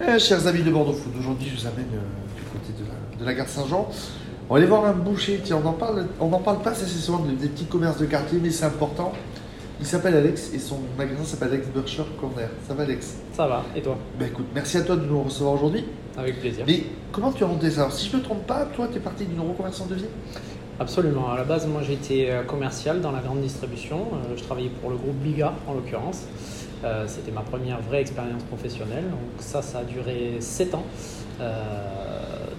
Eh, chers amis de Bordeaux Food, aujourd'hui je vous amène euh, du côté de la, de la gare Saint-Jean. On va aller voir un boucher, tiens, on en parle, on en parle pas assez souvent des, des petits commerces de quartier, mais c'est important. Il s'appelle Alex et son magasin s'appelle Alex Burcher Corner. Ça va Alex? Ça va, et toi? Ben écoute, merci à toi de nous recevoir aujourd'hui. Avec plaisir. Mais comment tu as monté ça? Alors, Si je me trompe pas, toi tu es parti d'une reconversion de vie Absolument. À la base, moi j'étais euh, commercial dans la grande distribution. Euh, Je travaillais pour le groupe Biga en l'occurrence. Euh, C'était ma première vraie expérience professionnelle. Donc ça, ça a duré 7 ans. Euh,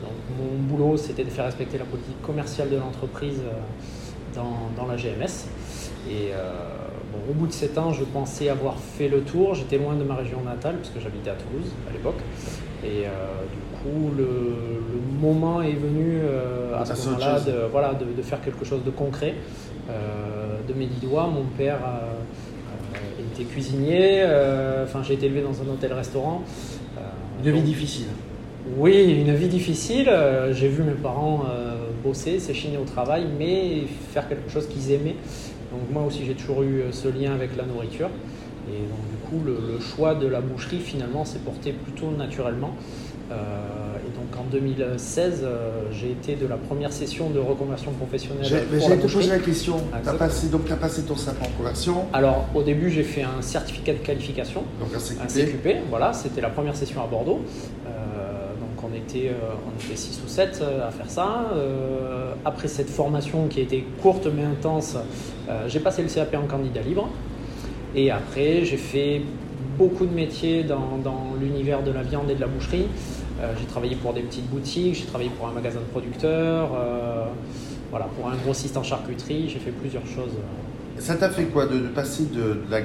donc mon boulot, c'était de faire respecter la politique commerciale de l'entreprise euh, dans, dans la GMS. Et euh, bon, au bout de 7 ans, je pensais avoir fait le tour. J'étais loin de ma région natale puisque j'habitais à Toulouse à l'époque. Et du coup, le, le moment est venu à ce moment-là de, voilà, de, de faire quelque chose de concret. De mes dix doigts, mon père était cuisinier. euh, Enfin, j'ai été élevé dans un hôtel-restaurant. Euh, Une vie difficile. oui, une vie difficile. Euh, J'ai vu mes parents bosser, s'échiner au travail, mais faire quelque chose qu'ils aimaient. Donc moi aussi, j'ai toujours eu ce lien avec la nourriture. Et donc du coup, le, le choix de la boucherie, finalement, s'est porté plutôt naturellement. Euh, et donc en 2016, euh, j'ai été de la première session de reconversion professionnelle J'allais la te poser la question. T'as exact. passé, donc tu as passé ton sapin en conversion, Alors au début, j'ai fait un certificat de qualification. donc un Un CQP. CQP, voilà, c'était la première session à Bordeaux. Euh, donc on était, on était 6 ou 7 à faire ça. Après cette formation qui a été courte mais intense, j'ai passé le CAP en candidat libre. Et après, j'ai fait beaucoup de métiers dans, dans l'univers de la viande et de la boucherie. Euh, j'ai travaillé pour des petites boutiques, j'ai travaillé pour un magasin de producteurs, euh, voilà, pour un grossiste en charcuterie, j'ai fait plusieurs choses. Ça t'a fait quoi de, de passer de, de la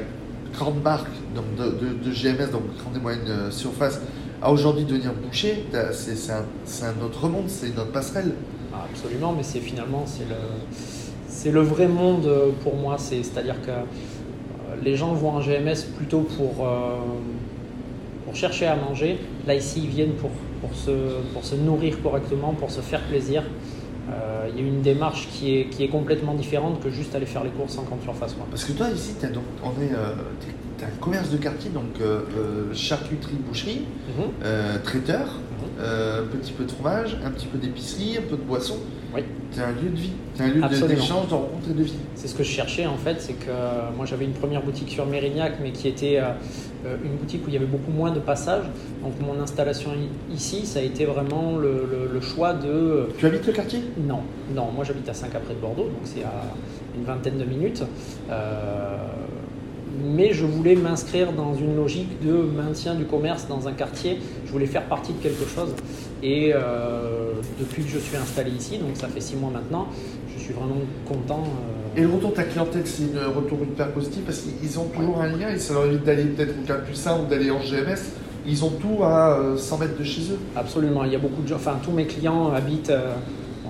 grande marque donc de, GMS, donc grande et moyenne euh, surface, à aujourd'hui devenir boucher? C'est un, autre monde, c'est une autre passerelle. Ah, Absolument, mais c'est finalement c'est le, vrai monde pour moi. C'est, c'est-à-dire que les gens vont en GMS plutôt pour, euh, pour chercher à manger. Là ici, ils viennent pour, pour, se, pour se nourrir correctement, pour se faire plaisir. Euh, Il y a une démarche qui est, qui est complètement différente que juste aller faire les courses en grande surface. quoi. Parce que toi, ici, t'as donc, on est, euh, un commerce de quartier, donc charcuterie, boucherie, Mhm. traiteur, Mhm. un petit peu de fromage, un petit peu d'épicerie, un peu de boisson. Oui. T'es un lieu de vie, t'es un lieu de- d'échange, de rencontre et de vie. C'est ce que je cherchais en fait, c'est que euh, moi j'avais une première boutique sur Mérignac, mais qui était euh, euh, une boutique où il y avait beaucoup moins de passages. Donc mon installation ici, ça a été vraiment le, le- le choix de Tu habites le quartier? Non, non, moi j'habite à 5 après de Bordeaux, donc c'est à une vingtaine de minutes. Euh, mais je voulais m'inscrire dans une logique de maintien du commerce dans un quartier. Je voulais faire partie de quelque chose. Et euh, depuis que je suis installé ici, donc ça fait 6 mois maintenant, je suis vraiment content. euh, Et le retour de ta clientèle, c'est un retour hyper positif parce qu'ils ont toujours un lien et ça leur évite d'aller peut-être au Capucin ou d'aller en GMS. Ils ont tout à euh, 100 mètres de chez eux. Absolument, il y a beaucoup de gens, enfin tous mes clients habitent, euh,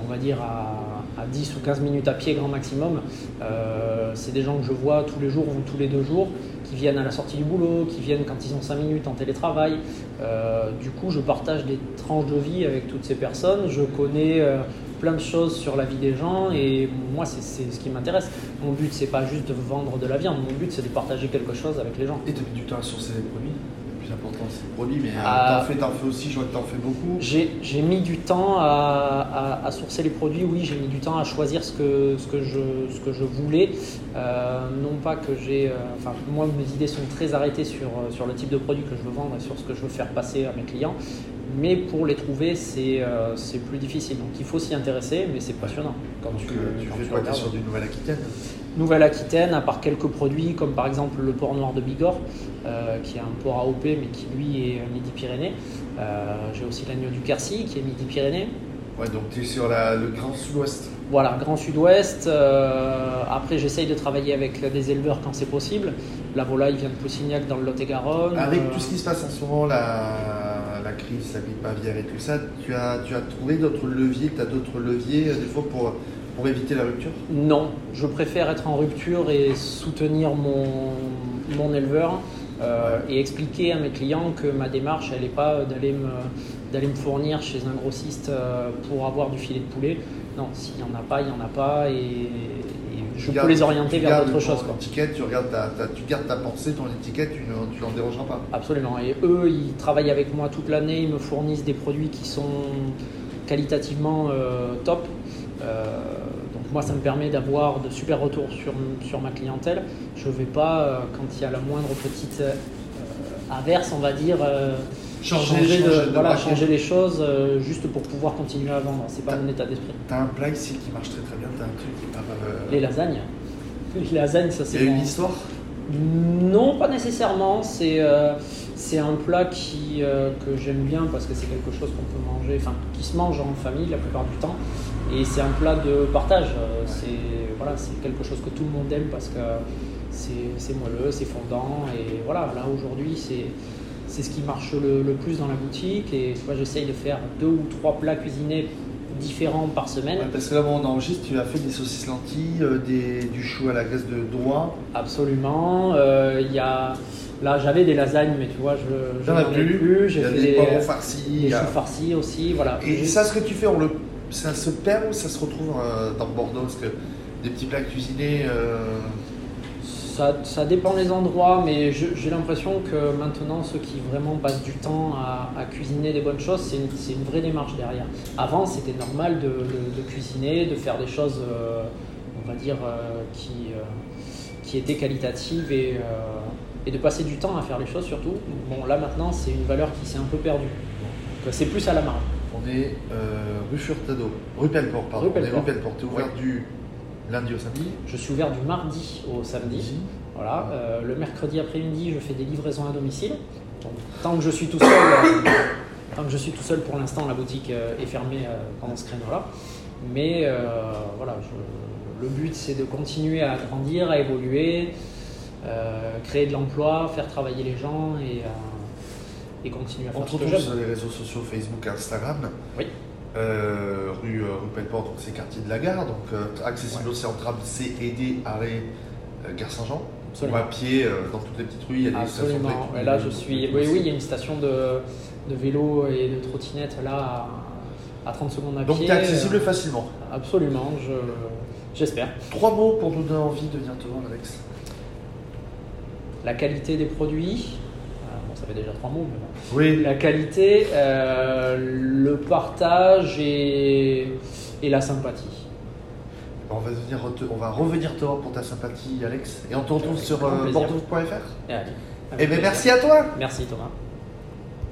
on va dire, à, à 10 ou 15 minutes à pied grand maximum. Euh, c'est des gens que je vois tous les jours ou tous les deux jours, qui viennent à la sortie du boulot, qui viennent quand ils ont 5 minutes en télétravail. Euh, du coup, je partage des tranches de vie avec toutes ces personnes, je connais euh, plein de choses sur la vie des gens et moi, c'est ce qui m'intéresse. Mon but, c'est pas juste de vendre de la viande, mon but, c'est de partager quelque chose avec les gens. Et tu du temps à sourcer les produits? Produit, mais euh, Ah. t'en fais, fais aussi, je vois que t'en fais beaucoup. J'ai j'ai mis du temps à, à- à sourcer les produits, oui, j'ai mis du temps à choisir ce que, ce que, je, ce que je voulais. Euh, non pas que j'ai. euh, Enfin, moi, mes idées sont très arrêtées sur, sur le type de produit que je veux vendre et sur ce que je veux faire passer à mes clients. Mais pour les trouver, c'est euh, plus difficile. Donc il faut s'y intéresser, mais c'est passionnant. Quand Donc tu, euh, tu quand fais tu regardes. sur du Nouvelle-Aquitaine Nouvelle-Aquitaine, à part quelques produits comme par exemple le port noir de Bigorre, euh, qui est un port AOP mais qui lui est Midi-Pyrénées. Euh, J'ai aussi l'agneau du Quercy qui est Midi-Pyrénées. Ouais, donc tu es sur la- le Grand Sud-Ouest. Voilà, Grand Sud-Ouest. euh, après, j'essaye de travailler avec des éleveurs quand c'est possible. La volaille vient de Poussignac dans le Lot-et-Garonne. Avec tout ce qui se passe en ce moment, la, la crise, la grippe aviaire et tout ça, tu as, tu as trouvé d'autres leviers, tu as d'autres leviers euh, des fois pour, pour éviter la rupture? Non, je préfère être en rupture et soutenir mon, mon éleveur euh, et expliquer à mes clients que ma démarche, elle n'est pas d'aller me, d'aller me fournir chez un grossiste euh, pour avoir du filet de poulet. Non, s'il n'y en a pas, il n'y en a pas. Et je peux gardes- les orienter vers d'autres choses. quoi. Étiquette, tu, regardes ta, ta- tu gardes ta pensée, ton étiquette, tu ne tu n'en dérogeras pas. Absolument. Et eux, ils travaillent avec moi toute l'année, ils me fournissent des produits qui sont qualitativement euh, top. Euh, donc moi, ça me permet d'avoir de super retours sur, sur ma clientèle. Je ne vais pas, euh, quand il y a la moindre petite averse, on va dire, Changer, changer, de, changer de voilà, braquet. changer les choses euh, juste pour pouvoir continuer à vendre. C'est pas T'as- mon état d'esprit. Tu as un plat ici qui marche très très bien, tu as un truc qui part. euh, Les lasagnes. Les lasagnes, ça Il c'est y a une histoire Non, pas nécessairement. C'est euh, c'est un plat qui, euh, que j'aime bien parce que c'est quelque chose qu'on peut manger, enfin qui se mange en famille la plupart du temps. Et c'est un plat de partage. C'est voilà, c'est quelque chose que tout le monde aime parce que c'est moelleux, c'est fondant. Et voilà, là aujourd'hui, c'est c'est ce qui marche le, le plus dans la boutique. Et tu vois, j'essaye de faire deux ou trois plats cuisinés différents par semaine. Ouais, Parce que là, on enregistre, tu as fait des saucisses lentilles, euh, des, du chou à la graisse de doigt. Absolument. Euh, Il y a là, j'avais des lasagnes, mais tu vois, je n'en ai plus. plus. Il J'ai y a fait des des, poivrons farcis. des a- choux farcis aussi, voilà. Et ça, ce que tu fais, on le... ça se perd ou ça se retrouve euh, dans Bordeaux? Parce que des petits plats cuisinés. Ça, ça dépend des endroits, mais j'ai l'impression que maintenant, ceux qui vraiment passent du temps à, à cuisiner des bonnes choses, c'est une, vraie démarche derrière. Avant, c'était normal de, de- de cuisiner, de faire des choses, euh, on va dire, euh, qui, euh, qui étaient qualitatives et, euh, et de passer du temps à faire les choses surtout. Bon, là maintenant, c'est une valeur qui s'est un peu perdue. C'est plus à la marge. On est rue Furtado, rue Pelleport, pardon. Rue On est Pelleport. rue Pelleport. Tu es ouvert du lundi au samedi. Je suis ouvert du mardi au samedi. Voilà, euh, le mercredi après-midi, je fais des livraisons à domicile. Donc, tant que je suis tout seul, euh, tant que je suis tout seul pour l'instant, la boutique euh, est fermée pendant ce créneau-là. Mais voilà, je- le but c'est de continuer à grandir, à évoluer, créer de l'emploi, faire travailler les gens et, et continuer à On faire que retrouve sur les réseaux sociaux Facebook, Instagram. Oui. Euh, rue, euh, rue Pelleport, donc c'est quartier de la gare, donc euh, accessible aussi en tram C et D, arrêt euh, Gare Saint-Jean. Ou à pied dans toutes les petites rues, il y a des stations de Absolument. vélo. Et là, je suis. Oui, oui, il y a une station de, de vélo et de trottinette là à, à 30 secondes à Donc pied. tu es accessible facilement. Absolument, je, j'espère. Trois mots pour nous donner envie de venir te voir, Alex. La qualité des produits, ça fait déjà trois mots, mais. Oui. La qualité, euh, le partage et, et la sympathie. On va, venir te- on va revenir te voir pour ta sympathie, Alex. Et on te retrouve sur euh, bordeaux.fr. Et allez, Eh bien, plaisir. merci à toi. Merci Thomas.